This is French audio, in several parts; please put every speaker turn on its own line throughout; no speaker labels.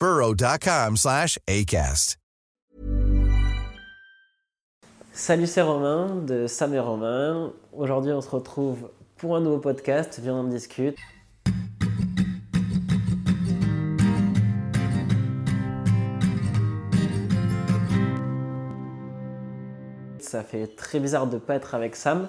burrow.com slash ACAST.
Salut, c'est Romain de Sam et Romain. Aujourd'hui, on se retrouve pour un nouveau podcast. Viens, on discute. Ça fait très bizarre de ne pas être avec Sam.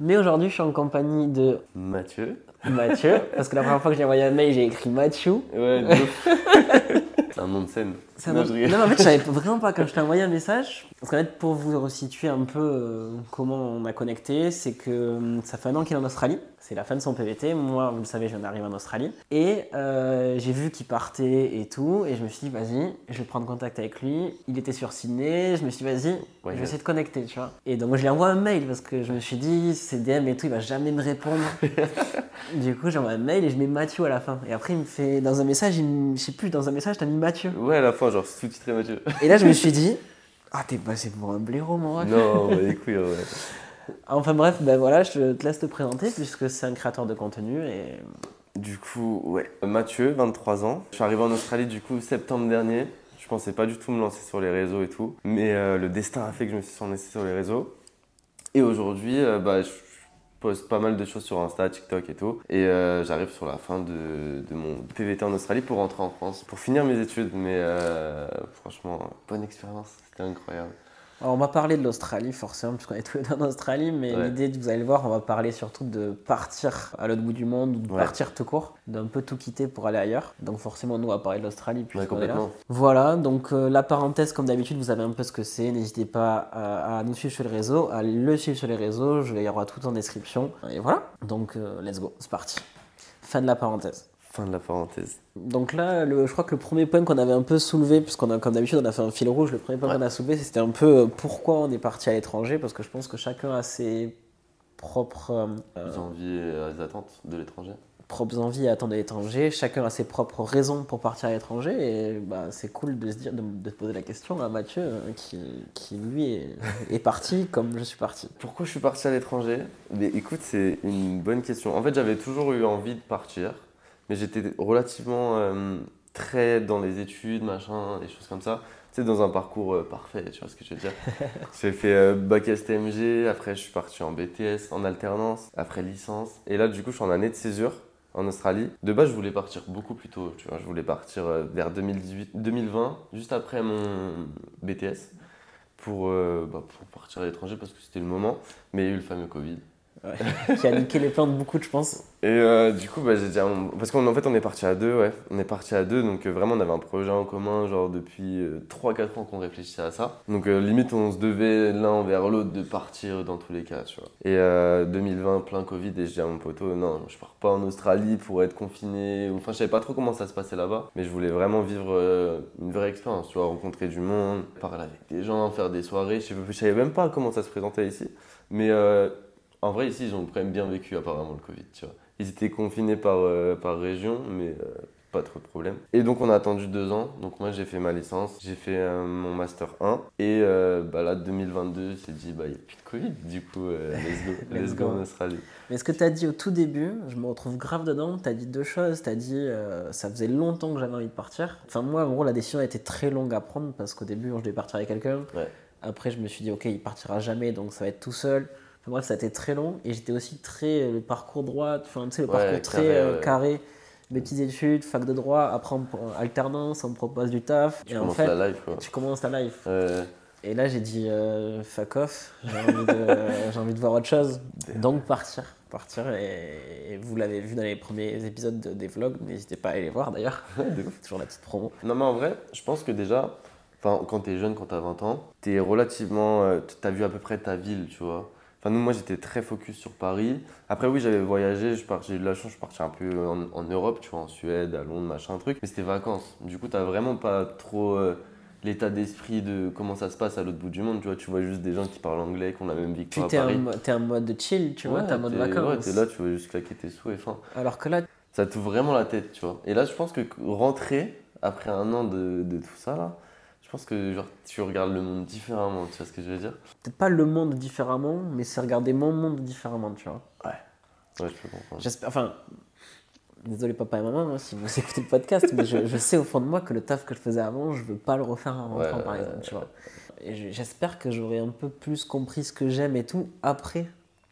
Mais aujourd'hui, je suis en compagnie de
Mathieu.
Mathieu. Parce que la première fois que j'ai envoyé un mail, j'ai écrit Mathieu.
Ouais. C'est un nom de scène.
Ça
Non,
m'a-
je rigole.
non, en fait, je savais vraiment pas quand je t'ai envoyé un message. Parce qu'en fait, pour vous resituer un peu euh, comment on a connecté, c'est que euh, ça fait un an qu'il est en Australie. C'est la fin de son PVT. Moi, vous le savez, je viens d'arriver en Australie. Et euh, j'ai vu qu'il partait et tout. Et je me suis dit, vas-y, je vais prendre contact avec lui. Il était sur Sydney. Je me suis dit, vas-y, je vais essayer de connecter, tu vois. Et donc, je lui envoie un mail parce que je me suis dit, c'est DM et tout, il va jamais me répondre. du coup, j'envoie un mail et je mets Mathieu à la fin. Et après, il me fait, dans un message, il me- je sais plus, dans un message, t'as mis Mathieu.
Ouais, à la fin, genre sous-titré Mathieu.
Et là, je me suis dit, ah, t'es passé pour un blaireau, mon ref.
non, les couilles, ouais.
Enfin bref, ben voilà, je te laisse te présenter puisque c'est un créateur de contenu et
Du coup, ouais. Mathieu, 23 ans. Je suis arrivé en Australie, du coup, septembre dernier. Je pensais pas du tout me lancer sur les réseaux et tout. Mais euh, le destin a fait que je me suis lancé sur les réseaux. Et aujourd'hui, euh, bah, je poste pas mal de choses sur Insta, TikTok et tout. Et euh, j'arrive sur la fin de, de mon PVT en Australie pour rentrer en France, pour finir mes études. Mais euh, franchement, bonne expérience, c'était incroyable.
Alors, on va parler de l'Australie forcément puisqu'on est tous les deux en Australie, mais
Ouais.
l'idée, vous allez le voir, on va parler surtout de partir à l'autre bout du monde ou de
Ouais.
partir tout court, d'un peu tout quitter pour aller ailleurs. Donc forcément, nous, on va parler de l'Australie
Ouais,
puisqu'on est là.
complètement.
Voilà, donc euh, la parenthèse, comme d'habitude, vous savez un peu ce que c'est. N'hésitez pas à, à nous suivre sur les réseaux, à le suivre sur les réseaux. Je, il y aura tout en description. Et voilà, donc euh, let's go, c'est parti. Fin de la parenthèse.
Fin de la parenthèse.
Donc là, le- je crois que le premier point qu'on avait un peu soulevé, puisqu'on a, comme d'habitude, on a fait un fil rouge, le premier point qu'on a soulevé, c'était un peu euh, pourquoi on est parti à l'étranger, parce que je pense que chacun a ses propres, euh, euh,
envies et les attentes de l'étranger.
propres envies et attentes à l'étranger, chacun a ses propres raisons pour partir à l'étranger, et bah, c'est cool de se dire, de, de poser la question à Mathieu, euh, qui, qui lui est, est parti comme je suis parti.
Pourquoi je suis parti à l'étranger? Mais écoute, c'est une bonne question. En fait, j'avais toujours eu envie de partir, mais j'étais relativement euh, très dans les études, machin, des choses comme ça. Tu sais, dans un parcours euh, parfait, tu vois ce que je veux dire J'ai fait euh, bac STMG, après je suis parti en BTS, en alternance, après licence. Et là, du coup, je suis en année de césure en Australie. De base, je voulais partir beaucoup plus tôt, tu vois. Je voulais partir vers 2018, 2020, juste après mon BTS, pour, bah, pour partir à l'étranger parce que c'était le moment. Mais il y a eu le fameux Covid.
Qui a niqué les plans de beaucoup, je pense.
Et euh, du coup, bah, j'ai dit, à mon- parce qu'en en fait, on est parti à deux, ouais. On est parti à deux, donc euh, vraiment, on avait un projet en commun, genre depuis 3-4 ans qu'on réfléchissait à ça. Donc euh, limite, on se devait l'un envers l'autre de partir dans tous les cas, tu vois. Et euh, 2020, plein Covid, et je dis à mon poteau, non, je pars pas en Australie pour être confiné. Enfin, je savais pas trop comment ça se passait là-bas, mais je voulais vraiment vivre euh, une vraie expérience, tu vois, rencontrer du monde, parler avec des gens, faire des soirées. Je savais même pas comment ça se présentait ici, mais. En vrai, ici, ils ont quand même bien vécu apparemment le Covid, tu vois. Ils étaient confinés par, euh, par région, mais euh, pas trop de problème. Et donc on a attendu deux ans. Donc moi j'ai fait ma licence, j'ai fait euh, mon master 1 et bah là 2022 c'est dit bah il n'y a plus de Covid du coup let's go,
Let's
go en Australie.
Mais ce que tu as dit au tout début, je me retrouve grave dedans. Tu as dit deux choses. Tu as dit ça faisait longtemps que j'avais envie de partir. Enfin, moi, en gros, la décision a été très longue à prendre parce qu'au début, je devais partir avec quelqu'un.
Ouais.
Après, je me suis dit, ok, il partira jamais, donc ça va être tout seul. Enfin, bref, ça a été très long. Et j'étais aussi très. euh, le parcours droit, enfin, tu sais, le
Ouais,
parcours très
carré,
euh, carré. Mes petites études, fac de droit, après alternance, on me propose du taf.
Tu
et en
commences
fait,
la life quoi.
tu commences ta life. Et là, j'ai dit euh, fuck off, j'ai envie, de, j'ai envie de voir autre chose. Donc partir. Partir, et, et vous l'avez vu dans les premiers épisodes de- des vlogs, n'hésitez pas à aller les voir d'ailleurs. Toujours la petite promo.
Non, mais en vrai, je pense que déjà, quand t'es jeune, quand t'as 20 ans, t'es relativement. euh, t'as vu à peu près ta ville, tu vois. Enfin, nous, moi, j'étais très focus sur Paris. Après, oui, j'avais voyagé, j'ai eu de la chance, je parti un peu en, en Europe, tu vois, en Suède, à Londres, machin, truc. Mais c'était vacances. Du coup, t'as vraiment pas trop euh, l'état d'esprit de comment ça se passe à l'autre bout du monde, tu vois. Tu vois juste des gens qui parlent anglais, qui ont la même vie que
Puis
toi à
t'es en, mode chill, tu vois,
Ouais,
t'es en mode vacances.
Ouais, t'es là, tu vas juste claquer tes sous et fin.
Alors que là,
Ça t'ouvre vraiment la tête, tu vois. Et là, je pense que rentrer, après un an de, de tout ça, là, je pense que genre, tu regardes le monde différemment, tu vois ce que je veux dire?
Peut-être pas le monde différemment, mais c'est regarder mon monde différemment, tu vois.
Ouais, je peux comprendre.
J'espère, enfin, désolé papa et maman hein, si vous écoutez le podcast, mais je, je sais au fond de moi que le taf que je faisais avant, je veux pas le refaire en rentrant
Ouais,
par
ouais,
exemple, tu vois. Et j'espère que j'aurai un peu plus compris ce que j'aime et tout après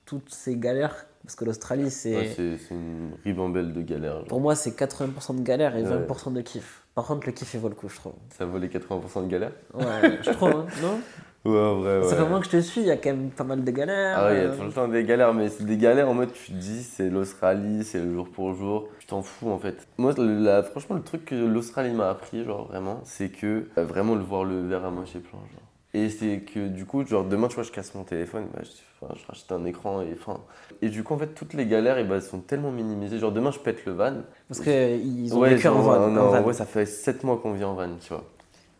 toutes ces galères, parce que l'Australie c'est,
Ouais, c'est une ribambelle de galères. genre.
pour moi c'est 80% de galère et
Ouais.
20% de kiff. Par contre le kiff il vaut le coup, je trouve.
Ça vaut les 80% de galères
Ouais, je trouve, hein, non
Ouais, en vrai, ouais.
Ça fait moment que je te suis, il y a quand même pas mal de galères.
Ah ouais, il y a
euh,
tout le temps des galères, mais c'est des galères en mode tu te dis c'est l'Australie, c'est le jour pour jour, tu t'en fous en fait. Moi, la- franchement, le truc que l'Australie m'a appris, genre vraiment, c'est que euh, vraiment le voir le verre à moitié plein, genre. Et c'est que du coup, genre demain, tu vois, je casse mon téléphone, bah, je, rachète un écran et enfin. Et du coup, en fait, toutes les galères, eh ben, elles sont tellement minimisées. Genre demain, je pète le van.
Parce qu'ils ont
ouais,
vécu en van.
non,
en van.
ouais, ça fait 7 mois qu'on vit en van, tu vois.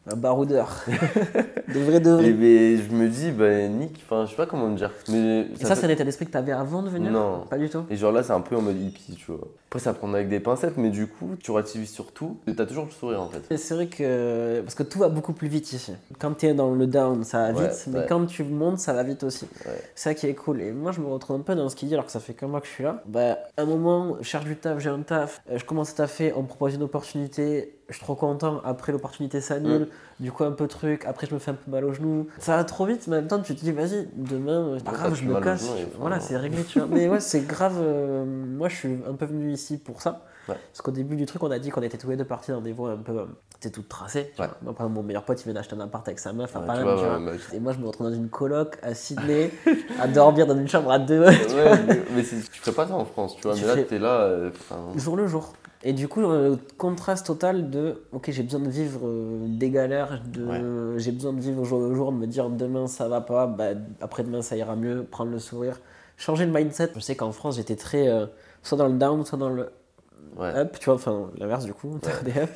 Un baroudeur. de vrai de vrai.
Et ben, je me dis, bah, Nick, enfin, je sais pas comment me dire. Mais
Et ça,
fait-
c'est un état d'esprit que tu avais avant de venir?
Non.
Pas du tout?
Et genre là, c'est un peu en mode hippie, tu vois. Après, ça prend avec des pincettes, mais du coup, tu relativises sur tout. Et t'as toujours le sourire en fait.
Et C'est vrai que. Parce que tout va beaucoup plus vite ici. Quand tu es dans le down, ça va
Ouais,
vite, mais
ouais.
quand tu montes, ça va vite aussi.
Ouais.
C'est ça qui est cool. Et moi, je me retrouve un peu dans ce qu'il dit, alors que ça fait qu'un mois que je suis là. Bah, un moment, je cherche du taf, j'ai un taf, euh, je commence à taffer, on me propose une opportunité, je suis trop content. Après, l'opportunité s'annule,
Mm.
du coup, un peu truc. Après, je me fais un peu mal au genou. Ça va trop vite, mais en même temps, tu te dis, vas-y, demain, pas grave, je me casse.
genou
voilà, c'est réglé, tu vois. Mais ouais, c'est grave. euh, moi, je suis un peu venu ici pour ça.
Ouais.
Parce qu'au début du truc, on a dit qu'on était tous les deux partis dans des voies un peu. euh, C'était tout tracé.
Ouais.
exemple, mon meilleur pote, il vient d'acheter un appart avec sa meuf à
Ouais,
Paris.
vois, bah,
Et moi, je me retrouve dans une coloc à Sydney, à dormir dans une chambre à deux,
mais- mais tu ferais pas ça en France, tu vois.
Tu
mais là,
fais-
t'es là. euh,
jour le jour. Et du coup, le contraste total de ok, j'ai besoin de vivre euh, des galères, de, j'ai besoin de vivre au jour le jour, de me dire demain ça va pas, bah, après-demain ça ira mieux, prendre le sourire, changer le mindset. Je sais qu'en France, j'étais très euh, soit dans le down, soit dans le
ouais.
up, tu vois, enfin l'inverse du coup, des up.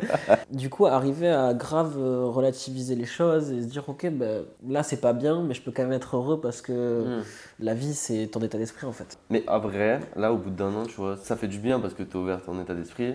du coup, arriver à grave euh, relativiser les choses et se dire ok, bah, là c'est pas bien, mais je peux quand même être heureux parce que
Mm.
la vie c'est ton état d'esprit en fait.
Mais à vrai, là, au bout d'un an, tu vois, ça fait du bien parce que t'es ouvert ton état d'esprit.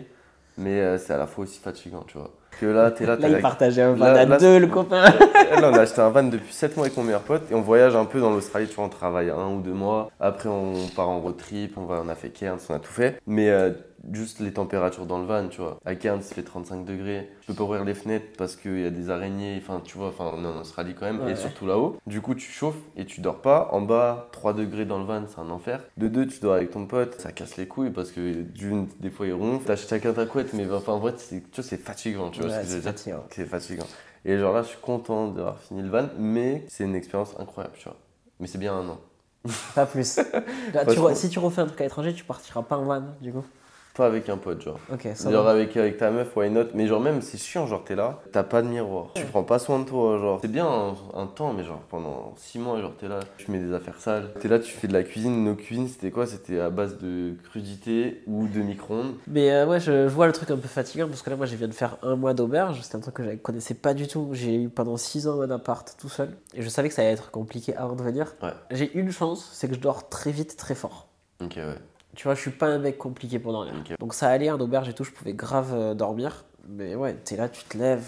Mais euh, c'est à la fois aussi fatigant, tu vois. Que là, t'es là,
Là, il
la-
partageait un van à
là,
deux, le copain.
Là, on a acheté un van depuis 7 mois avec mon meilleur pote et on voyage un peu dans l'Australie, tu vois, on travaille un ou deux mois. Après, on part en road trip, on, va, on a fait Cairns, on a tout fait. Mais euh, juste les températures dans le van, tu vois. À Cairns, il fait 35 degrés. Je peux pas ouvrir les fenêtres parce qu'il y a des araignées, enfin, tu vois, enfin, on est en Australie quand même,
Ouais,
et
ouais.
surtout là-haut. Du coup, tu chauffes et tu dors pas. En bas, 3 degrés dans le van, c'est un enfer. De deux, tu dors avec ton pote, ça casse les couilles parce que d'une, des fois, il ronfle. T'achètes chacun ta couette, mais enfin, en vrai, c'est- tu vois, c'est fatigant, tu vois
Ouais,
ce que
fatigant.
C'est fatigant. Et genre là, je suis content d'avoir fini le van, mais c'est une expérience incroyable, tu vois. Mais c'est bien un an.
Pas plus. Là, tu
Franchement.
re- si tu refais un truc à l'étranger, tu partiras pas en van, du coup.
Pas avec un pote, genre.
Ok, ça
Genre
va.
avec, avec ta meuf, why not? Mais genre même, c'est chiant, genre t'es là, t'as pas de miroir. Tu prends pas soin de toi, genre. C'est bien un, un temps, mais genre pendant 6 mois, genre t'es là, tu mets des affaires sales. T'es là, tu fais de la cuisine. Nos cuisines, c'était quoi? C'était à base de crudité ou de micro-ondes.
Mais euh, ouais, je, je vois le truc un peu fatigant parce que là, moi, je viens de faire un mois d'auberge. C'était un truc que je connaissais pas du tout. J'ai eu pendant 6 ans un appart tout seul. Et je savais que ça allait être compliqué avant de venir.
Ouais.
J'ai une chance, c'est que je dors très vite, très fort.
Ok, ouais.
Tu vois, je suis pas un mec compliqué pour dormir. Donc ça allait, en auberge et tout, je pouvais grave euh, dormir. Mais ouais, t'es là, tu te lèves.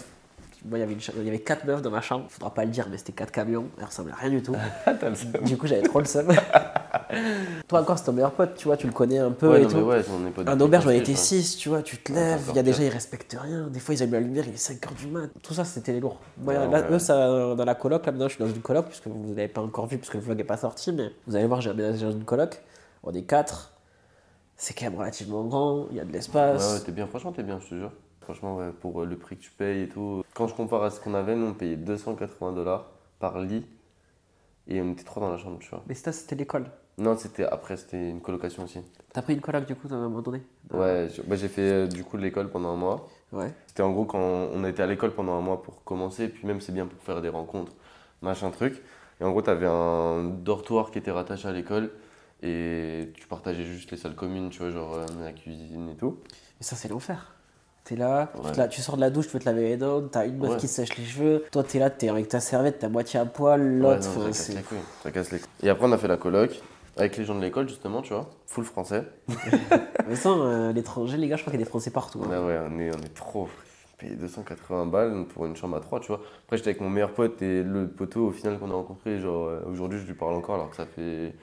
Moi, il y avait une cha- il y avait quatre meufs dans ma chambre, faudra pas le dire, mais c'était quatre camions, elles ressemblaient à rien du tout.
Seum.
du coup, j'avais trop le seum. Toi, encore, c'est ton meilleur pote, tu vois, tu le connais un peu
Ouais,
et
non,
tout.
ouais, on
Un auberge, on était
hein.
6, tu vois, tu te lèves, il y a gens, ils respectent rien. Des fois, ils allument la lumière, il est 5h du mat. Tout ça, c'était les lourds. Moi,
Ouais,
là, eux, ça, dans la coloc, là, maintenant, je suis dans une coloc, puisque vous ne l'avez pas encore vu, puisque le vlog n'est pas sorti, mais vous allez voir, j'ai aménagé dans une coloc. On est 4. C'est quand même relativement grand, il y a de
Ouais,
l'espace.
ouais, t'es bien, franchement, t'es bien, je te jure. Franchement, ouais, pour euh, le prix que tu payes et tout. Quand je compare à ce qu'on avait, nous, on payait 280 dollars par lit. Et on était trois dans la chambre, tu vois.
Mais ça, c'était l'école.
Non, c'était après, c'était une colocation aussi.
T'as pris une coloc, du coup, à un moment donné
Ouais, bah, j'ai fait euh, du coup de l'école pendant un mois.
Ouais.
C'était en gros quand on été à l'école pendant un mois pour commencer, puis même c'est bien pour faire des rencontres, machin truc. Et en gros, t'avais un dortoir qui était rattaché à l'école et tu partageais juste les salles communes, tu vois, genre euh, la cuisine et tout.
Mais ça, c'est l'enfer. T'es là, tu, te
Ouais.
la- tu sors de la douche, tu veux te laver les dents, t'as une meuf
Ouais.
qui sèche les cheveux. Toi, t'es là, t'es avec ta serviette, à moitié à poil,
Ouais,
l'autre. enfin,
ça casse les couilles. Ça casse les couilles. Et après, on a fait la coloc avec les gens de l'école, justement, tu vois, full français.
Mais ça, euh, l'étranger, les gars, je crois qu'il y a des Français partout. hein.
Ouais, ouais, on est, on est trop. Payé 280 balles pour une chambre à 3, tu vois. Après, j'étais avec mon meilleur pote et le poteau, au final, qu'on a rencontré, genre, euh, aujourd'hui, je lui parle encore, alors que ça fait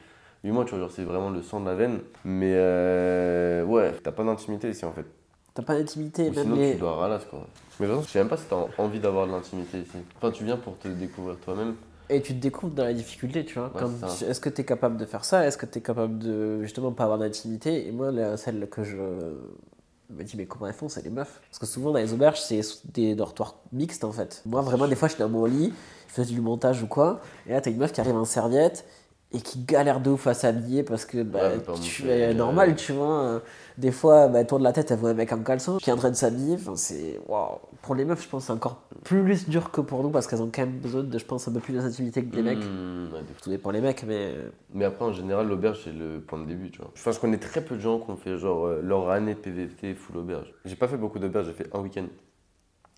8 mois, tu vois, c'est vraiment le sang de la veine. Mais, euh, ouais, t'as pas d'intimité ici, en fait.
T'as pas d'intimité, même
sinon,
les.
tu dois ralasse, quoi. Mais de toute façon, je sais même pas si t'as envie d'avoir de l'intimité ici. Enfin, tu viens pour te découvrir toi-même.
Et tu te découvres dans la difficulté, tu vois.
Ouais,
comme. Est-ce que tu es capable de faire ça? Est-ce que tu es capable de justement pas avoir d'intimité? Et moi, la- celle que je me dis, mais comment elles font C'est les meufs? Parce que souvent, dans les auberges, c'est des dortoirs mixtes en fait. Moi, vraiment, des fois, je suis dans mon lit, je fais du montage ou quoi, et là, t'as une meuf qui arrive en serviette et qui galère de ouf à s'habiller parce que bah,
Ouais,
tu es
euh,
normal, tu vois. euh, Des fois, bah, elle tourne la tête, elle voit un mec en caleçon qui est en train de s'habiller. Enfin, c'est. Waouh Pour les meufs, je pense que c'est encore plus dur que pour nous parce qu'elles ont quand même besoin de, je pense, un peu plus d'intimité que les mecs.
Ouais, des
Tout dépend les mecs, mais.
Mais après, en général, l'auberge, c'est le point de début, tu vois. Enfin, je connais très peu de gens qui ont fait, genre, euh, leur année PVT full auberge. J'ai pas fait beaucoup d'auberges, j'ai fait un week-end.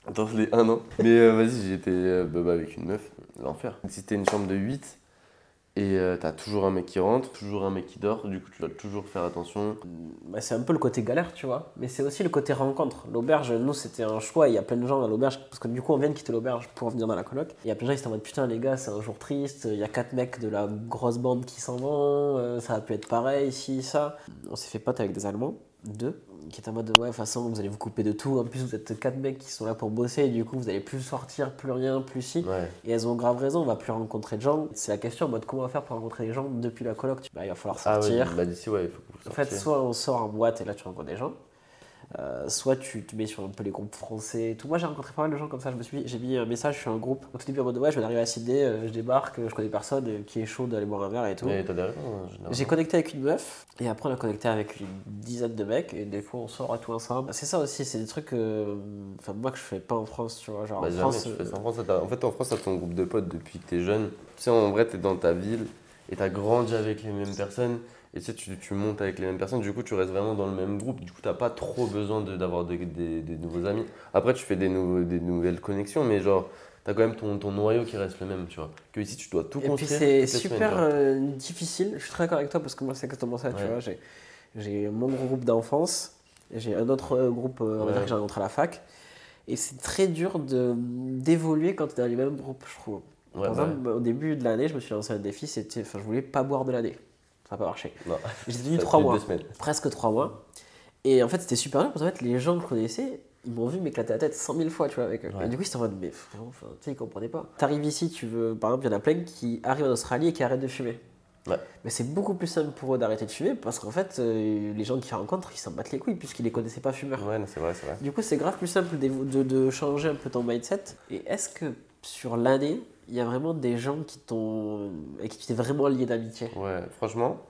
Attends, les un an. Mais euh, vas-y, j'étais euh, bah, bah, avec une meuf, l'enfer. Si t'es une chambre de 8, et euh, t'as toujours un mec qui rentre, toujours un mec qui dort, du coup, tu dois toujours faire attention.
Bah, c'est un peu le côté galère, tu vois. Mais c'est aussi le côté rencontre. L'auberge, nous, c'était un choix. Il y a plein de gens dans l'auberge. Parce que du coup, on vient de quitter l'auberge pour venir dans la coloc. Il y a plein de gens qui étaient en mode putain, les gars, c'est un jour triste. Il y a quatre mecs de la grosse bande qui s'en vont. euh, ça a pu être pareil, ici, ça. On s'est fait pote avec des Allemands, deux, qui étaient en mode ouais, de toute façon, vous allez vous couper de tout. En plus, vous êtes quatre mecs qui sont là pour bosser. Et du coup, vous allez plus sortir, plus rien, plus si.
Ouais.
Et elles ont grave raison, on va plus rencontrer de gens. C'est la question en mode comment on va faire pour rencontrer des gens depuis la coloc? Bah, il va falloir
Ah
sortir.
ouais, bah d'ici, ouais, il faut que vous
En fait, soit on sort en boîte et là tu rencontres des gens, euh, soit tu te mets sur un peu les groupes français et tout. Moi j'ai rencontré pas mal de gens comme ça, je me suis, j'ai mis un message sur un groupe au tout début en mode ouais je viens d'arriver à Sydney, euh, je débarque, je connais personne euh, qui est chaud d'aller boire un verre et tout.
Mais t'as des raisons, en général.
J'ai connecté avec une meuf et après on a connecté avec une dizaine de mecs et des fois on sort à tout ensemble. C'est ça aussi, c'est des trucs, euh, enfin moi que je fais pas en France, tu vois. Genre
Bah,
en
jamais
France,
tu fais ça. En, France, t'as- en fait, en France, t'as ton groupe de potes depuis que t'es jeune. Tu sais, en vrai, t'es dans ta ville et t'as grandi avec les mêmes personnes. Et tu sais, tu, tu montes avec les mêmes personnes. Du coup, tu restes vraiment dans le même groupe. Du coup, t'as pas trop besoin de- d'avoir des, des- des nouveaux amis. Après, tu fais des, nouveaux- des nouvelles connexions, mais genre, t'as quand même ton, ton noyau qui reste le même, tu vois. Que ici, tu dois tout
Et puis
construire.
c'est super
tu
euh, difficile, je suis très d'accord avec toi parce que moi c'est exactement ça, tu
Ouais.
vois. J'ai, mon groupe d'enfance, j'ai un autre euh, groupe, euh, on va
Ouais.
dire que j'ai rencontré à la fac, et c'est très dur de, d'évoluer quand tu es dans les mêmes groupes, je trouve.
Ouais,
Par
ouais.
exemple, au début de l'année, je me suis lancé un défi, c'était, enfin je voulais pas boire de l'année. Ça n'a pas marché. J'ai tenu trois mois, presque trois mois. Et en fait, c'était super dur parce qu'en fait, les gens que je connaissais, ils m'ont vu m'éclater la tête 100 000 fois, tu vois, avec eux.
Ouais.
Et du coup, ils étaient en mode, mais frérot, enfin, tu sais, ils comprenaient pas. T'arrives ici, tu veux, par exemple, il y en a plein qui arrivent en Australie et qui arrêtent de fumer.
Ouais.
Mais c'est beaucoup plus simple pour eux d'arrêter de fumer parce qu'en fait, euh, les gens qu'ils rencontrent, ils s'en battent les couilles puisqu'ils les connaissaient pas fumeurs.
Ouais, c'est vrai, c'est vrai.
Du coup, c'est grave plus simple de changer un peu ton mindset. Et est-ce que sur l'année, il y a vraiment des gens qui t'ont. et qui t'es vraiment lié d'amitié
Ouais, franchement,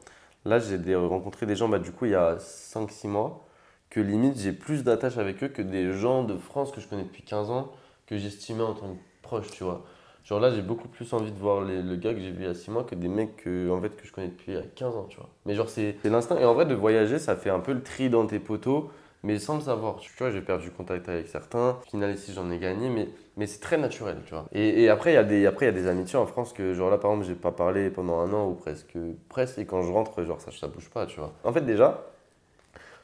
là j'ai rencontré des gens, bah, du coup, il y a 5-6 mois, que limite j'ai plus d'attache avec eux que des gens de France que je connais depuis 15 ans, que j'estimais en tant que proche, tu vois. Genre là, j'ai beaucoup plus envie de voir les- le gars que j'ai vu il y a 6 mois que des mecs que, en fait, que je connais depuis euh, 15 ans, tu vois. Mais genre, c'est c'est l'instinct. Et en vrai, de voyager, ça fait un peu le tri dans tes poteaux, mais sans le savoir. Tu vois, j'ai perdu contact avec certains. Au final, ici, j'en ai gagné, mais Mais c'est très naturel, tu vois. Et, et après, il y, a des- après, y a des amitiés en France que, genre là, par exemple, j'ai pas parlé pendant un an ou presque. Presque, et quand je rentre, genre, ça, ça bouge pas, tu vois. En fait, déjà,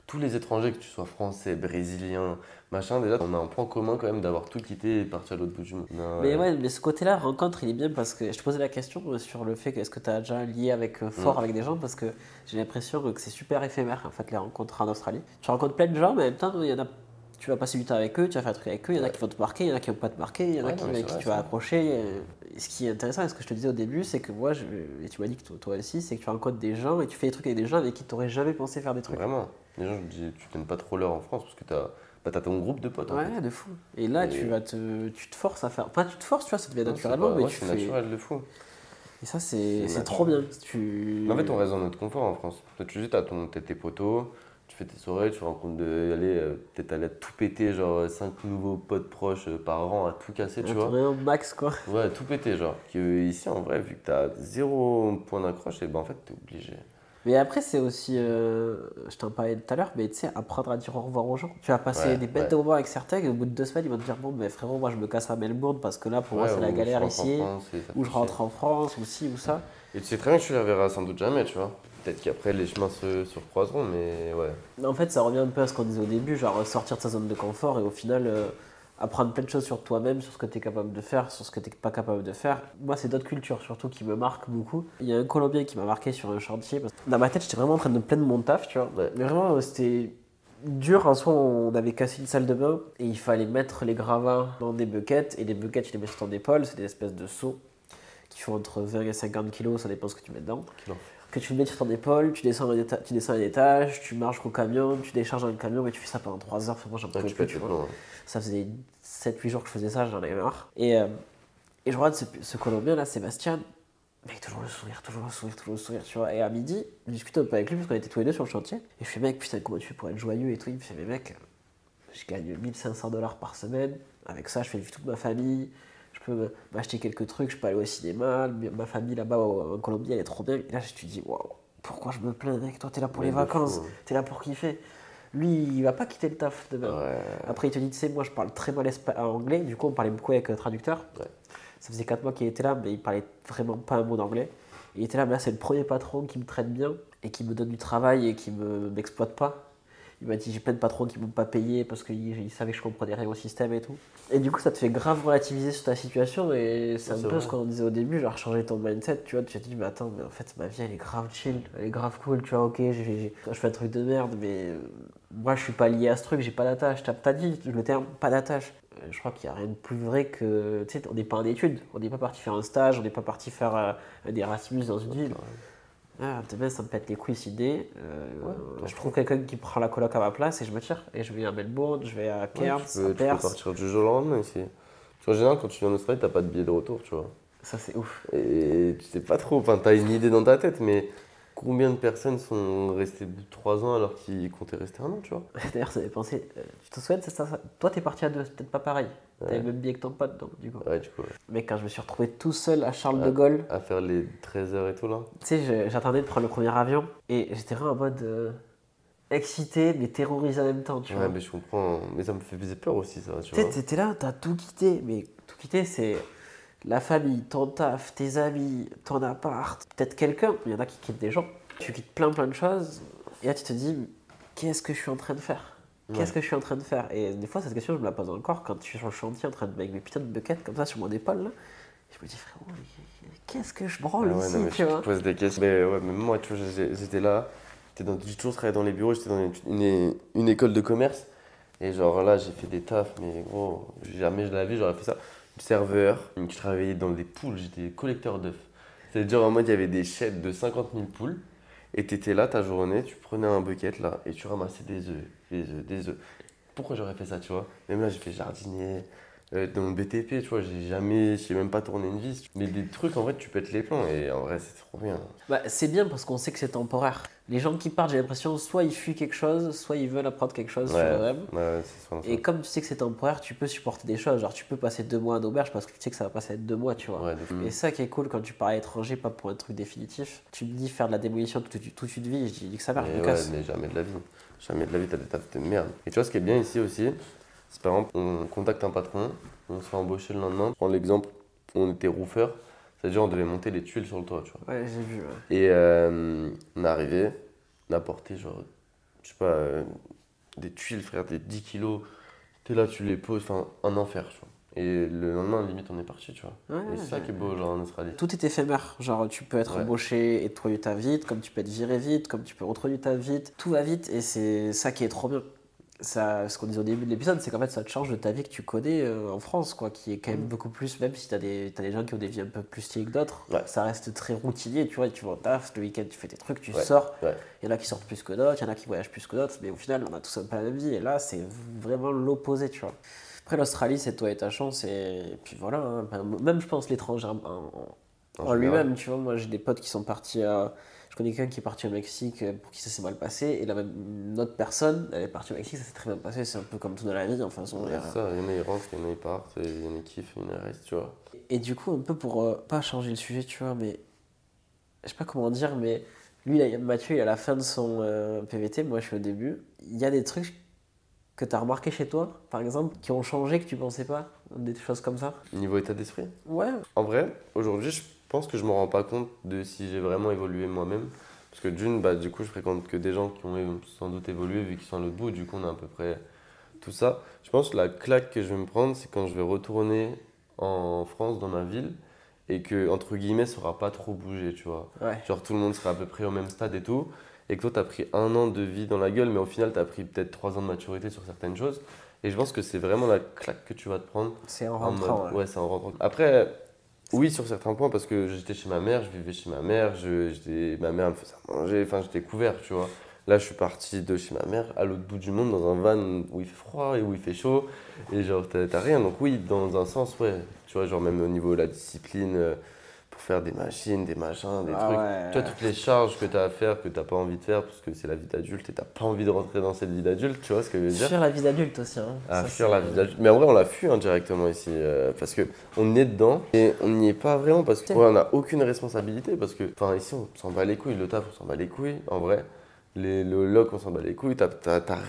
tous les étrangers, que tu sois français, brésilien, machin, déjà, on a un point commun quand même d'avoir tout quitté et parti à l'autre bout du monde. Non,
Mais ouais, mais ce côté-là, rencontre, il est bien parce que je te posais la question euh, sur le fait que est-ce que tu as déjà lié avec, euh, fort
Mm.
avec des gens? Parce que j'ai l'impression que c'est super éphémère en fait les rencontres en Australie. Tu rencontres plein de gens, mais en même temps, il y en a, tu vas passer du temps avec eux, tu vas faire un truc avec eux, il y en a qui vont te marquer, il y en a qui vont pas te marquer, il y en a
Ouais,
qui,
non, vrai,
tu vas et ce qui est intéressant, et ce que je te disais au début, c'est que moi, je, et tu m'as dit que toi, aussi, c'est que tu rencontres des gens et tu fais des trucs avec des gens avec qui tu n'aurais jamais pensé faire des trucs.
Vraiment. Les gens, je me dis, tu donnes pas trop l'heure en France parce que t'as bah, t'as ton groupe de potes. en fait.
Ouais, de fou. Et là,
Et-
tu vas te, tu te forces à faire. Pas tu te forces, tu vois, ça devient naturellement,
pas-
mais
ouais,
tu
c'est
fais.
naturel de fou.
Et ça, c'est trop bien. Tu...
Mais en fait, on reste dans notre confort en France. Toi, tu dis, t'as tes potos, tu fais tes soirées, tu rencontres de, allez, euh, peut-être aller tout péter, genre 5 nouveaux potes proches euh, par an à tout casser, tu vois.
au max, quoi.
Ouais, tout péter, genre. Que ici, en vrai, vu que t'as zéro point d'accroche, et ben en fait, t'es obligé.
Mais après, c'est aussi, euh, je t'en parlais tout à l'heure, mais tu sais, apprendre à dire au revoir aux gens. Tu vas passer
Ouais,
des bêtes
ouais.
de moments avec certains, et au bout de deux semaines, ils vont te dire Bon, mais frérot, moi je me casse à Melbourne parce que là, pour moi, c'est la galère ici, ou je rentre en France, ou ci, ou ça.
Et tu sais très bien que tu les reverras sans doute jamais, tu vois. Peut-être qu'après, les chemins se, se recroiseront, mais ouais.
En fait, ça revient un peu à ce qu'on disait au début, genre sortir de sa zone de confort et au final. euh, apprendre plein de choses sur toi-même, sur ce que tu es capable de faire, sur ce que tu n'es pas capable de faire. Moi, c'est d'autres cultures surtout qui me marquent beaucoup. Il y a un Colombien qui m'a marqué sur un chantier. parce que Dans ma tête, j'étais vraiment en train de me plaindre de mon taf, tu vois.
Ouais.
Mais vraiment, euh, c'était dur. En soi, on avait cassé une salle de bain et il fallait mettre les gravats dans des buckets. Et les buckets, tu les mets sur ton épaule. C'est des espèces de seaux qui font entre 20 et 50 kilos, ça dépend ce que tu mets dedans. Que tu le mets sur ton épaule, tu descends un, tu descends un étage, tu marches au camion, tu décharges dans le camion et tu fais ça pendant 3 heures. Moi, j'en pouvais plus, tu vois.
ouais.
Ça faisait 7-8 jours que je faisais ça, j'en avais marre. Et, euh, et je regarde ce, ce Colombien là, Sébastien, mec, toujours le sourire, toujours le sourire, toujours le sourire, tu vois. Et à midi, je discutais un peu avec lui parce qu'on était tous les deux sur le chantier. Et je fais, mec, putain, comment tu fais pour être joyeux et tout Il me fait, mais mec, je gagne 1500 dollars par semaine. Avec ça, je fais vivre toute ma famille. Peux m'acheter quelques trucs, je peux aller au cinéma. Ma famille là-bas en Colombie, elle est trop bien. Et là, je te dis, waouh, pourquoi je me plains, mec? Toi, t'es là pour les vacances,
hein.
t'es là pour kiffer. Lui, il va pas quitter le taf demain.
Ouais.
Après, il te dit, tu sais, moi, je parle très mal euh, anglais. Du coup, on parlait beaucoup avec un traducteur.
Ouais.
Ça faisait 4 mois qu'il était là, mais il parlait vraiment pas un mot d'anglais. Il était là, mais là, c'est le premier patron qui me traite bien et qui me donne du travail et qui me m'exploite pas. Il m'a dit, j'ai plein de patrons qui m'ont pas payé parce qu'ils ils savaient que je comprenais rien au système et tout. Et du coup, ça te fait grave relativiser sur ta situation et c'est
Ouais,
un peu ce qu'on disait au début, genre changer ton mindset, tu vois. Tu te dis, mais attends, mais en fait, ma vie, elle est grave chill, elle est grave cool, tu vois, ok, je fais un truc de merde, mais euh, moi, je suis pas lié à ce truc, j'ai pas d'attache. T'as dit le terme, pas d'attache. Euh, Je crois qu'il n'y a rien de plus vrai que. Tu sais, on n'est pas en études, on n'est pas parti faire un stage, on n'est pas parti faire euh, un Erasmus dans une ville. Ah, demain, ça me pète les couilles cette idée. Euh, je trouve quelqu'un qui prend la coloc à ma place et je me tire. Et je vais à Melbourne, je vais à Cairns,
tu, peux, tu partir du jour au lendemain ici. Qu'en général, quand tu viens en Australie, t'as pas de billet de retour, tu vois.
Ça, c'est ouf.
Et tu sais pas trop, enfin, t'as une idée dans ta tête, mais combien de personnes sont restées 3 ans alors qu'ils comptaient rester un an, tu vois
D'ailleurs, ça fait penser. euh, tu te souviens, ça, ça- toi, t'es parti à deux, c'est peut-être pas pareil. T'avais
Ouais.
le même billet que ton pote, donc, du coup.
Ouais, du coup, ouais.
Mais quand je me suis retrouvé tout seul à Charles de
Ouais.
Gaulle,
À faire les 13 heures et tout, là.
tu sais, j'attendais de prendre le premier avion et j'étais vraiment en mode euh, excité, mais terrorisé en même temps, tu
Ouais,
vois.
mais je comprends. Mais ça me faisait peur aussi, ça, tu
Tu sais,
vois.
t'étais là, t'as tout quitté, mais tout quitté, c'est la famille, ton taf, tes amis, ton appart, peut-être quelqu'un, il y en a qui quittent des gens. Tu quittes plein plein de choses, et là tu te dis, qu'est-ce que je suis en train de faire? Qu'est-ce
Ouais.
que je suis en train de faire? Et des fois, cette question, je me la pose encore quand je suis sur le chantier en train de mettre mes putains de buckets comme ça sur mon épaule. Là. Je me dis, frérot, qu'est-ce que je branle
Ah ouais,
ici,
non, mais
tu
je
vois?
te pose des questions. Mais ouais, même moi, tu vois, j'étais là. dans- J'ai toujours travaillé dans les bureaux, j'étais dans une, une- une école de commerce. Et genre là, j'ai fait des tafs, mais gros, jamais je l'avais, j'aurais fait ça. Serveur, je travaillais dans des poules, j'étais collecteur d'œufs. C'est-à-dire en mode, il y avait des chaînes de 50 000 poules. Et t'étais là ta journée, tu prenais un bucket là et tu ramassais des œufs, des œufs, des œufs. Pourquoi j'aurais fait ça, tu vois? Même là, j'ai fait jardinier, dans le BTP, tu vois, j'ai jamais, j'ai même pas tourné une vis. Mais des trucs, en vrai, tu pètes les plombs et en vrai, c'est trop bien.
Bah, c'est bien parce qu'on sait que c'est temporaire. Les gens qui partent, j'ai l'impression, soit ils fuient quelque chose, soit ils veulent apprendre quelque chose sur eux-mêmes.
ouais, c'est souvent ça.
Et comme tu sais que c'est temporaire, tu peux supporter des choses. Genre, tu peux passer deux mois en auberge parce que tu sais que ça va passer à deux mois, tu vois.
Ouais.
Et ça qui est cool quand tu pars à l'étranger, pas pour un truc définitif. Tu me dis faire de la démolition toute, toute une vie, je dis que ça va, je
Mais mais jamais de la vie. Jamais de la vie, t'as des tafs de merde. Et tu vois, ce qui est bien ici aussi, c'est par exemple, on contacte un patron, on serait embauché le lendemain. Prends l'exemple, on était roofer, c'est-à-dire on devait monter les tuiles sur le toit, tu vois.
Ouais, j'ai vu. ouais.
Et euh, on est arrivé, on a porté genre, je sais pas, euh, des tuiles, frère, des 10 kilos. T'es là, tu les poses, enfin, un enfer, tu vois. Et le lendemain, limite, on est parti, tu vois.
Ouais,
et c'est ça qui est beau, genre, en Australie.
Tout est éphémère. Genre, tu peux être
Ouais.
embauché et te ta vite, comme tu peux être viré vite, comme tu peux retrouver ta vite. Tout va vite et c'est ça qui est trop bien. Ça, ce qu'on disait au début de l'épisode, c'est qu'en fait, ça te change de ta vie que tu connais euh, en France, quoi, qui est quand même beaucoup plus, même si t'as des, t'as des gens qui ont des vies un peu plus stylées que d'autres,
Ouais.
ça reste très routinier, tu vois, tu vas au taf, le week-end tu fais tes trucs, tu
Ouais,
sors,
ouais.
il y en a qui sortent plus que d'autres, il y en a qui voyagent plus que d'autres, mais au final, on a tous un peu la même vie, et là, c'est vraiment l'opposé, tu vois. Après, l'Australie, c'est toi et ta chance, et, puis voilà, hein. Même je pense l'étranger en, lui-même, tu vois, moi j'ai des potes qui sont partis à. Connais quelqu'un qui est parti au Mexique euh, pour qui ça s'est mal passé, et la même une autre personne, elle est partie au Mexique, ça s'est très bien passé, c'est un peu comme tout dans la vie, enfin. son-
Ouais, ça, il y en a, ils rentrent, il y en a, ils partent, il y en a, qui kiffent, il y en a, restent, tu vois.
Et du coup, un peu pour euh, pas changer le sujet, tu vois, mais je sais pas comment dire, mais lui, là, Mathieu, il est à la fin de son euh, PVT, moi je suis au début. Il y a des trucs que tu as remarqué chez toi, par exemple, qui ont changé que tu pensais pas, des choses comme ça?
Niveau état d'esprit?
Ouais,
En vrai, aujourd'hui, je pense que je me rends pas compte de si j'ai vraiment évolué moi-même. Parce que d'une, bah, du coup, je fréquente que des gens qui ont sans doute évolué vu qu'ils sont à l'autre bout. Du coup, on a à peu près tout ça. Je pense que la claque que je vais me prendre, c'est quand je vais retourner en France, dans ma ville, et que, entre guillemets, ça aura pas trop bougé, tu vois.
ouais.
Genre, tout le monde sera à peu près au même stade et tout. Et que toi, tu as pris un an de vie dans la gueule, mais au final, tu as pris peut-être trois ans de maturité sur certaines choses. Et je pense que c'est vraiment la claque que tu vas te prendre.
C'est en
En
rentrant.
mode-
ouais.
ouais, c'est en rentrant. Après, oui, sur certains points, parce que j'étais chez ma mère, je vivais chez ma mère, je, ma mère me faisait manger, enfin, j'étais couvert, tu vois. Là, je suis parti de chez ma mère à l'autre bout du monde, dans un van où il fait froid et où il fait chaud, et genre, t'as, t'as rien. Donc, oui, dans un sens, ouais, tu vois, genre, même au niveau de la discipline, euh, pour faire des machines, des machins, des
Ah
trucs.
ouais.
Tu vois, toutes les charges que t'as à faire, que t'as pas envie de faire, parce que c'est la vie d'adulte et t'as pas envie de rentrer dans cette vie d'adulte, tu vois ce que je veux dire
Fuir la vie d'adulte aussi. Hein.
à
Ça,
fuir la vie d'adulte. Mais en vrai, on l'a fui hein, directement ici. euh, parce que on est dedans et on n'y est pas vraiment parce qu'on n'a aucune responsabilité. Parce que, enfin, ici, on s'en bat les couilles. Le taf, on s'en bat les couilles. En vrai, les, le loc, on s'en bat les couilles. T'as-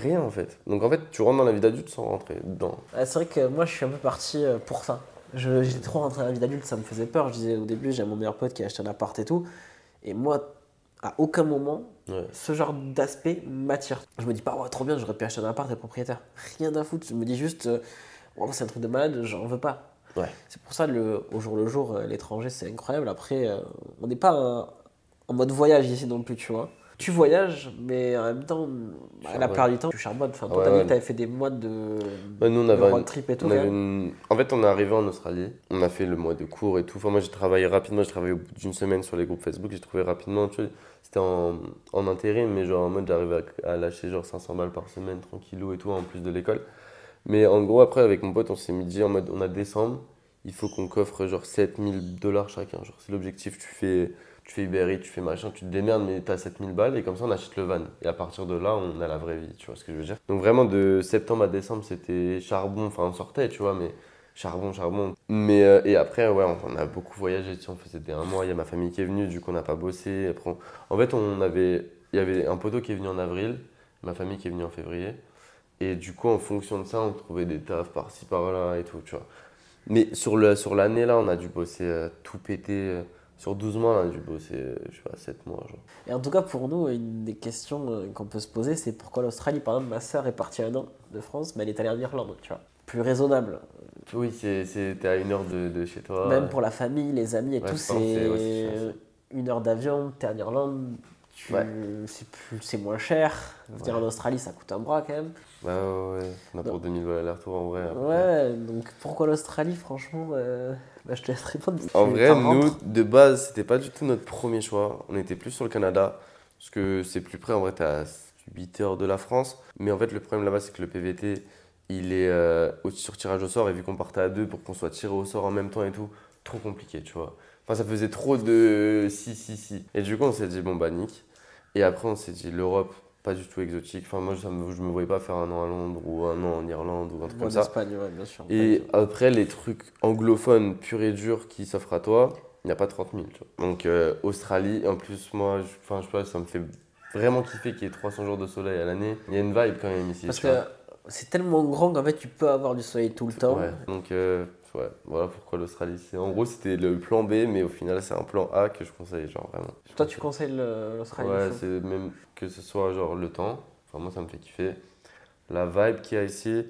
rien en fait. Donc en fait, tu rentres dans la vie d'adulte sans rentrer dedans.
Ah, c'est vrai que moi je suis un peu parti euh, pour ça. Je- J'étais trop rentré dans la vie d'adulte, ça me faisait peur. Je disais au début, j'ai mon meilleur pote qui a acheté un appart et tout. Et moi, à aucun moment,
Ouais.
ce genre d'aspect m'attire. Je me dis pas, ouais, trop bien, j'aurais pu acheter un appart et propriétaire. Rien à foutre. Je me dis juste, euh, Ouais, c'est un truc de malade, j'en veux pas.
Ouais.
C'est pour ça, le, au jour le jour, euh, l'étranger, c'est incroyable. Après, euh, on n'est pas en mode voyage ici non plus, tu vois. Tu voyages, mais en même temps, bah, la plupart du temps, tu charbonnes. Enfin, toi,
Ouais, ouais.
t'avais fait des mois de,
Ouais, nous, on
de
avait,
road trip et tout.
une- En fait, on est arrivé en Australie. On a fait le mois de cours et tout. Enfin, moi, j'ai travaillé rapidement. J'ai travaillé au bout d'une semaine sur les groupes Facebook. J'ai trouvé rapidement. Tu vois, c'était en, en intérim, mais genre en mode j'arrivais à, à lâcher genre 500 balles par semaine, tranquillou et tout, en plus de l'école. Mais en gros, après, avec mon pote, on s'est mis dit en mode on a décembre. Il faut qu'on coffre genre 7000 dollars chacun. Genre, c'est l'objectif. Tu fais, tu fais Uber Eats, tu fais machin, tu te démerdes, mais t'as 7000 balles et comme ça, on achète le van. Et à partir de là, on a la vraie vie. Tu vois ce que je veux dire Donc, vraiment, de septembre à décembre, c'était charbon. Enfin, on sortait, tu vois, mais charbon, charbon. Mais, euh, et après, ouais, on, a beaucoup voyagé. Tu sais, on faisait des un mois. Il y a ma famille qui est venue, du coup, on n'a pas bossé. Après, En fait, on avait, il y avait un poteau qui est venu en avril, ma famille qui est venue en février. Et du coup, en fonction de ça, on trouvait des tafs par-ci, par-là et tout, tu vois. Mais sur le sur l'année, là, on a dû bosser euh, tout péter. euh, sur 12 mois, a dû bosser, euh, je sais pas, 7 mois, genre.
Et en tout cas, pour nous, une des questions euh, qu'on peut se poser, c'est pourquoi l'Australie, par exemple, ma sœur est partie un an de France, mais elle est allée en Irlande, tu vois. Plus raisonnable.
Oui, c'est- c'est- t'es à une heure de, de chez toi.
Même pour la famille, les amis et
Ouais,
tout,
je c'est- ouais,
une heure d'avion, t'es en Irlande.
Ouais.
c'est plus- c'est moins cher. Venir en Australie, ça coûte un bras quand même.
Bah ouais, ouais. On a pour 2000 balles aller-retour en vrai. après.
Ouais, donc pourquoi l'Australie, franchement euh, bah, Je te laisse répondre.
En vrai, nous, de base, c'était pas du tout notre premier choix. On était plus sur le Canada, parce que c'est plus près. En vrai, t'es à 8 heures de la France. Mais en fait, le problème là-bas, c'est que le PVT, il est euh, sur tirage au sort. Et vu qu'on partait à deux pour qu'on soit tiré au sort en même temps et tout, trop compliqué, tu vois. Enfin, ça faisait trop de si, si, si. Et du coup, on s'est dit, bon, bah, nique. Et après, on s'est dit, l'Europe, pas du tout exotique. Enfin, moi, ça me- je me voyais pas faire un an à Londres ou un an en Irlande ou un truc
Ou
comme
en
ça.
Espagne, ouais, bien sûr.
Et après, les trucs anglophones purs et durs qui s'offrent à toi, il n'y a pas 30 000. tu vois. Donc, euh, Australie, en plus, moi, je, enfin, je sais pas, ça me fait vraiment kiffer qu'il y ait 300 jours de soleil à l'année. Il y a une vibe quand même ici.
Parce que c'est tellement grand qu'en fait tu peux avoir du soleil tout le temps.
Ouais, donc euh, ouais, voilà pourquoi l'Australie. C'est En gros, c'était le plan B, mais au final, c'est un plan A que je conseille, genre vraiment.
Toi, tu conseilles le- l'Australie
Ouais, c'est même que ce soit genre le temps, enfin moi ça me fait kiffer, la vibe qu'il y a ici,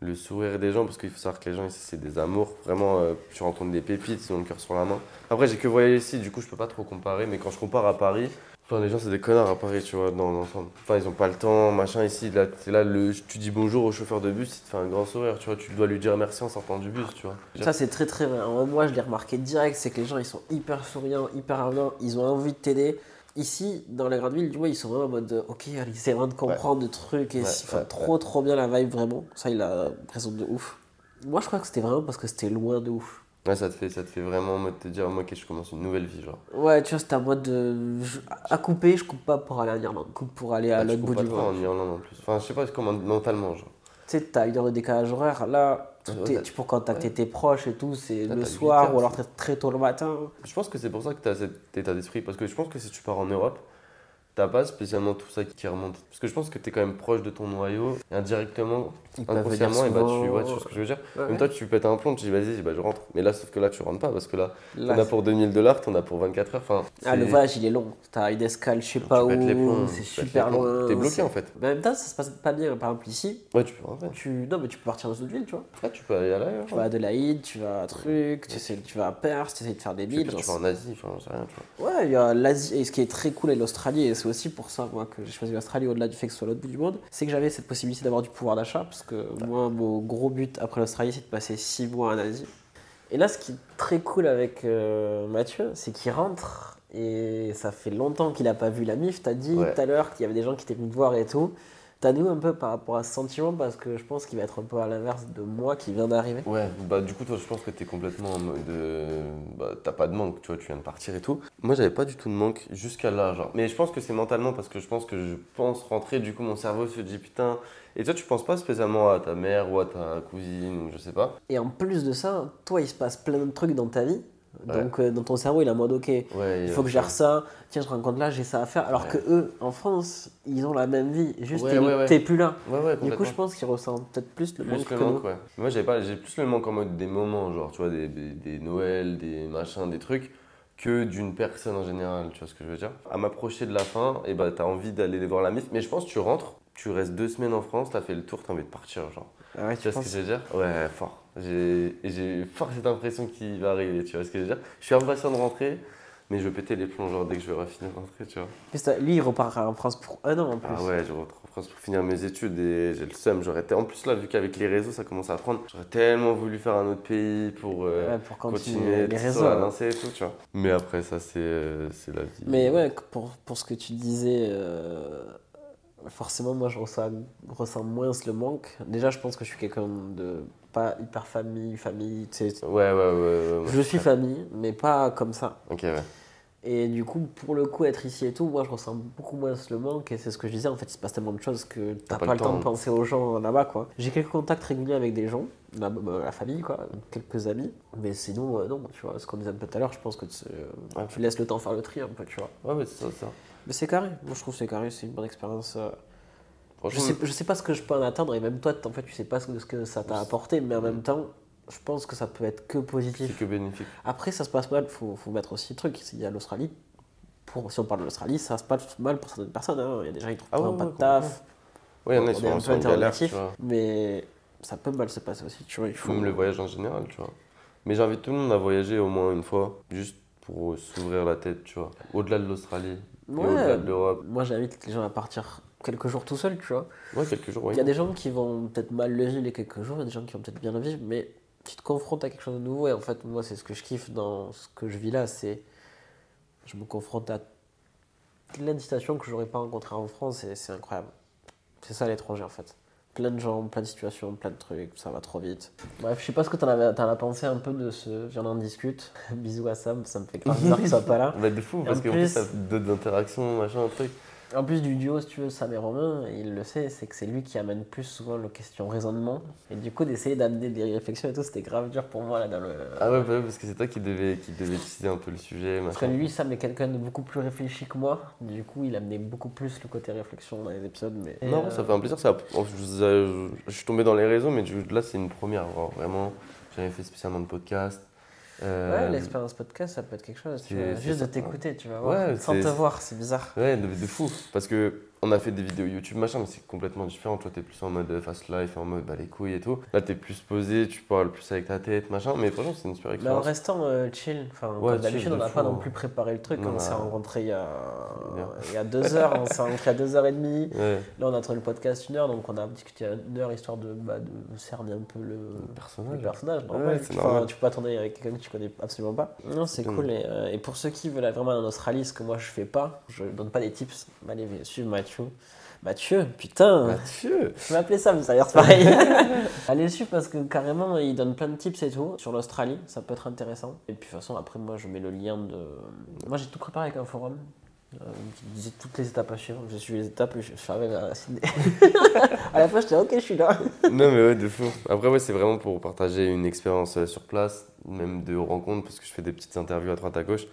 le sourire des gens, parce qu'il faut savoir que les gens ici c'est des amours, vraiment euh, tu rencontres des pépites, ils ont le cœur sur la main. Après j'ai que voyagé ici, du coup je peux pas trop comparer, mais quand je compare à Paris, enfin les gens c'est des connards à Paris, tu vois, dans l'ensemble. Enfin ils ont pas le temps, machin ici, là, c'est là le, tu dis bonjour au chauffeur de bus, il te fait un grand sourire, tu vois, tu dois lui dire merci en sortant du bus, tu vois.
Ça, c'est très très vrai. Moi, je l'ai remarqué direct, c'est que les gens, ils sont hyper souriants, hyper avenants, ils ont envie de t'aider. Ici, dans les grandes villes, tu vois, ils sont vraiment en mode euh, ok, allez, ils essaient vraiment de comprendre le truc et
Ouais,
si- enfin,
ouais,
trop trop bien la vibe, vraiment. Ça, il a l'impression de ouf. Moi, je crois que c'était vraiment parce que c'était loin de ouf.
Ouais, ça te fait, ça te fait vraiment en mode te dire, moi ok, je commence une nouvelle vie, genre.
Ouais, tu vois, c'était en mode de. je- À couper, je coupe pas pour aller en Irlande, je coupe pour aller à
Ah,
l'autre bout
pas
du monde.
en Irlande en plus. Enfin, je sais pas comment mentalement, genre.
Tu sais, t'as une heure de décalage horaire, là, tout
Ouais, t'as-
tu peux contacter tes proches et tout, c'est le
t'as
soir
heures,
ou alors
c'est-
très, très tôt le matin.
Je pense que c'est pour ça que tu as cet état d'esprit. Parce que je pense que si tu pars en Europe, t'as pas spécialement tout ça qui remonte. Parce que je pense que tu es quand même proche de ton noyau. Et indirectement, inconsciemment, et bah, tu, ouais, vois ce que je veux dire.
Ouais,
Même
ouais.
toi, tu pètes un plomb, tu dis vas-y, bah, je rentre. Mais là, sauf que là, tu rentres pas. Parce que là,
Là,
t'en as pour 2000 dollars, t'en as pour 24 heures. Enfin,
Ah, le voyage il est long. T'as une escale, je sais pas où, c'est super loin.
T'es bloqué en fait.
Mais en même temps, ça se passe pas bien. Par exemple, ici,
Ouais, tu peux rentrer.
tu... Non, mais tu peux partir dans une ville, tu vois.
Là, tu peux aller à l'ailleurs.
Tu vas à Adelaide, tu vas à truc, tu, sais, tu vas à Perth, tu essaies de faire des villes.
tu vas en Asie, enfin, rien, tu vois.
Ouais, il y a l'Asie, et ce qui est très cool avec l'Australie, et c'est aussi pour ça moi, que j'ai choisi l'Australie au-delà du fait que ce soit l'autre bout du monde, c'est que j'avais cette possibilité d'avoir du pouvoir d'achat, parce que moi, mon gros but après l'Australie, c'est de passer 6 mois en Asie. Et là, ce qui est très cool avec euh, Mathieu, c'est qu'il rentre, et ça fait longtemps qu'il n'a pas vu la MIF, t'as dit
Ouais.
tout à l'heure qu'il y avait des gens qui étaient venus te voir et tout. T'as nous un peu par rapport à ce sentiment, parce que je pense qu'il va être un peu à l'inverse de moi qui vient d'arriver.
Ouais, bah du coup toi je pense que t'es complètement en mode euh, bah t'as pas de manque, tu vois, tu viens de partir et tout. Moi j'avais pas du tout de manque jusqu'à là, genre. Mais je pense que c'est mentalement parce que je pense que je pense rentrer, du coup mon cerveau se dit putain. Et toi tu penses pas spécialement à ta mère ou à ta cousine ou je sais pas.
Et en plus de ça, toi, il se passe plein de trucs dans ta vie. Donc, euh, dans ton cerveau, il est en mode, ok,
Ouais.
il faut que je gère ça. Tiens, je rencontre là, j'ai ça à faire. Alors que eux, en France, ils ont la même vie. Juste, t'es plus là. Du coup, je pense qu'ils ressentent peut-être plus le manque que nous.
Moi, j'ai pas, j'ai plus le manque en mode des moments, genre, tu vois, des, des, des Noëls, des machins, des trucs, que d'une personne en général, tu vois ce que je veux dire. À m'approcher de la fin, et bah, t'as envie d'aller les voir la MIF, mais je pense que tu rentres, tu restes deux semaines en France, t'as fait le tour, t'as envie de partir, genre.
Ah ouais,
Tu vois ce que je veux dire Ouais, fort. J'ai fort cette impression qu'il va arriver, tu vois ce que je veux dire Je suis impatient de rentrer, mais je vais péter les plombs, genre, dès que je vais finir de rentrer, tu vois.
Lui, il repart en France pour un an en plus.
Ah ouais, je rentre en France pour finir mes études et j'ai le seum. J'aurais été... En plus, là, vu qu'avec les réseaux, ça commence à prendre, j'aurais tellement voulu faire un autre pays pour, euh,
Ouais, pour continuer,
continuer
les réseaux.
ça, à
ouais.
lancer et tout, tu vois. Mais après, ça, c'est euh, c'est la vie.
Mais ouais, pour, pour ce que tu disais, euh, forcément, moi, je ressens, ressens moins le manque. Déjà, je pense que je suis quelqu'un de pas hyper famille, famille, tu sais.
Ouais, ouais, ouais. ouais, ouais.
Je suis famille, mais pas comme ça.
Ok, ouais.
Et du coup, pour le coup, être ici et tout, moi je ressens beaucoup moins le manque. Et c'est ce que je disais, en fait, il se passe tellement de choses que t'as pas, le temps de penser aux gens là-bas, quoi. J'ai quelques contacts réguliers avec des gens, la, la famille, quoi, quelques amis. Mais sinon, euh, non, tu vois, ce qu'on disait un peu tout à l'heure, je pense que tu, euh,
Ouais.
tu laisses le temps faire le tri un peu, tu vois.
Ouais, mais c'est ça, ça.
Mais c'est carré, moi je trouve que c'est carré, c'est une bonne expérience. euh. Je sais, je sais pas ce que je peux en attendre, et même toi, en fait, tu sais pas ce que, ça t'a apporté, mais en même temps, je pense que ça peut être que positif.
que bénéfique.
Après, ça se passe mal, faut, faut mettre aussi le truc. Il y a l'Australie. Pour, si on parle de l'Australie, ça se passe mal pour certaines personnes. hein. Il y a des gens qui trouvent
Ah ouais,
pas
ouais,
de taf.
Ouais, il y en a,
est
sont
un peu
galère, tu
interrogatif,
vois.
mais ça peut mal se passer aussi. Tu vois, il faut.
Même le voyage en général, tu vois. Mais j'invite tout le monde à voyager au moins une fois, juste pour s'ouvrir la tête, tu vois. Au-delà de l'Australie,
Ouais.
au-delà de l'Europe.
Moi, j'invite les gens à partir quelques jours tout seuls, tu vois.
Ouais, quelques jours.
Il y a des gens qui vont peut-être mal le vivre les quelques jours, il y a des gens qui vont peut-être bien le vivre, mais tu te confrontes à quelque chose de nouveau. Et en fait, moi, c'est ce que je kiffe dans ce que je vis là, c'est je me confronte à plein de situations que j'aurais pas rencontrées en France et c'est incroyable. C'est ça l'étranger en fait. Plein de gens, plein de situations, plein de trucs, ça va trop vite. Bref, je sais pas ce que t'en as, t'en as pensé un peu de ce Viens en discute. Bisous à Sam, ça me fait grave bizarre qu'il soit pas là.
Bah, de fou, parce
en
qu'en
plus-
plus, ça d'autres interactions, machin, un truc.
En plus du duo, si tu veux, Sam et Romain, il le sait, c'est que c'est lui qui amène plus souvent le question raisonnement. Et du coup, d'essayer d'amener des réflexions et tout, c'était grave dur pour moi là dans le.
Ah ouais, bah ouais, parce que c'est toi qui devais, qui devais décider un peu le sujet.
Parce que lui, Sam est quelqu'un de beaucoup plus réfléchi que moi. Du coup, il amenait beaucoup plus le côté réflexion dans les épisodes. Mais...
Non, ça fait un plaisir. Ça, je, suis tombé dans les réseaux, mais là, c'est une première. vraiment, j'avais fait spécialement de podcast. Euh,
Ouais, l'expérience podcast, ça peut être quelque chose. tu vois. Juste de t'écouter, tu vas
Ouais,
voir. Sans te voir, c'est bizarre.
Ouais, de, de fou. Parce que on a fait des vidéos YouTube, machin, mais c'est complètement différent. Toi, t'es plus en mode euh, fast life, en mode bah les couilles et tout. Là, t'es plus posé, tu parles plus avec ta tête, machin. Mais franchement, c'est une super
Mais en
expérience.
restant euh, chill, enfin,
Ouais,
comme d'habitude, on n'a pas non
hein.
plus préparé le truc. On s'est
bah,
rencontrés il y a, il y a deux heures, on s'est rencontrés à deux heures et demie.
Ouais,
Là, on a tourné le podcast une heure, donc on a discuté une heure histoire de, bah, de cerner un peu le,
le
le
personnage.
personnage.
Ouais,
Enfin, tu peux pas tourner avec quelqu'un que tu connais absolument pas. Non, c'est cool. Et, euh, et pour ceux qui veulent vraiment en Australie, ce que moi je fais pas, je donne pas des tips. Allez suivre Mathieu. Mathieu, putain,
Mathieu
je vais m'appeler Sam, ça a l'air pareil. Allez le suivre parce que carrément, il donne plein de tips et tout sur l'Australie, ça peut être intéressant. Et puis de toute façon, après, moi je mets le lien de. Moi j'ai tout préparé avec un forum euh, qui disait toutes les étapes à suivre. J'ai suivi les étapes et je suis arrivé à Sydney. à la fin, j'étais ok, je suis là.
Non, mais ouais, de fou. Après, ouais, c'est vraiment pour partager une expérience euh, sur place, même de rencontres, parce que je fais des petites interviews à droite à gauche.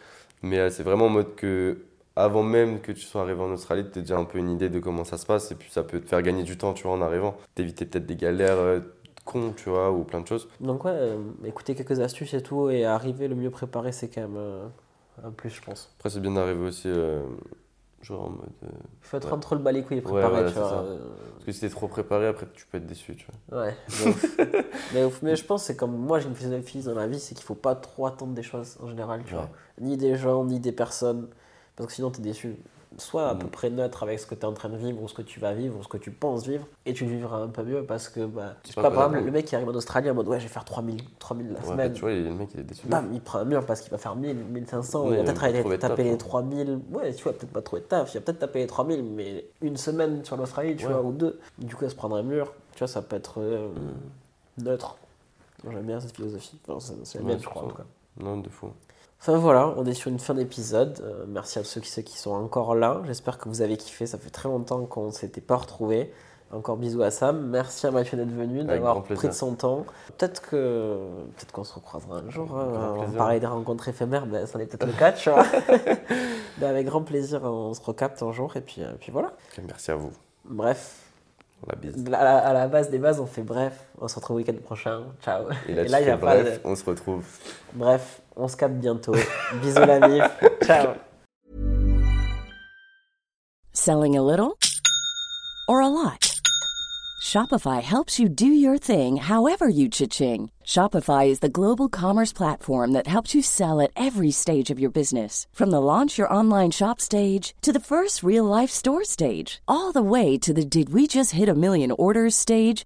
Mais euh, c'est vraiment en mode que, avant même que tu sois arrivé en Australie, tu as déjà un peu une idée de comment ça se passe, et puis ça peut te faire gagner du temps, tu vois, en arrivant. T'éviter peut-être des galères euh, cons, tu vois, ou plein de choses.
Donc ouais, euh, écouter quelques astuces et tout et arriver le mieux préparé, c'est quand même euh, un plus, je pense.
Après, c'est bien d'arriver aussi, euh, genre en mode.
Il faut être
Ouais.
entre le bas les couilles et
Ouais,
préparé,
voilà,
tu vois.
Parce que si t'es trop préparé, après, tu peux être déçu, tu vois.
Ouais, mais, ouf. mais je pense c'est comme moi j'ai une philosophie dans la vie, c'est qu'il faut pas trop attendre des choses en général, tu
Ouais.
vois. Ni des gens, ni des personnes, parce que sinon tu es déçu. Sois à
Mm.
peu près neutre avec ce que tu es en train de vivre, ou ce que tu vas vivre, ou ce que tu penses vivre, et tu le vivras un peu mieux parce que, bah, sais
pas
pas, par exemple, le mec qui arrive en Australie en mode ouais, je vais faire 3000, 3000 la
Ouais,
semaine.
bah, tu vois, il y a le mec, il est déçu.
Bam, il prend un mur parce qu'il va faire 1000, 1500.
Ouais,
il va peut-être aller taper les
hein.
3000. Ouais, tu vois, peut-être pas trouver de taf. Il va peut-être taper les 3000, mais une semaine sur l'Australie, tu
Ouais.
vois, ou deux. Du coup, elle se prendre un mur. Tu vois, ça peut être euh, neutre. Moi, J'aime bien cette philosophie. Enfin, c'est c'est la mienne,
je
crois, en tout
comprends.
cas.
Non, de fou.
Enfin voilà, on est sur une fin d'épisode. Euh, merci à ceux qui, ceux qui sont encore là. J'espère que vous avez kiffé. Ça fait très longtemps qu'on ne s'était pas retrouvés. Encore bisous à Sam. Merci à Mathieu d'être venu, d'avoir pris de son temps. Peut-être que peut-être qu'on se recroisera un jour. hein. On parlait des rencontres éphémères, ben, c'en est peut-être le cas, tu vois. Mais avec grand plaisir, on se recapte un jour et puis, euh, puis voilà.
Merci à vous.
Bref,
La bise.
à la, à la base des bases, on fait bref. On se retrouve le week-end prochain. Ciao.
Et là,
Et là, il y a pas de-
bref, on se retrouve.
Bref, on se capte bientôt. Bisous la mif. Ciao.
Selling a little or a lot? Shopify helps you do your thing however you cha-ching. Shopify is the global commerce platform that helps you sell at every stage of your business. From the launch your online shop stage to the first real life store stage, all the way to the did we just hit a million orders stage.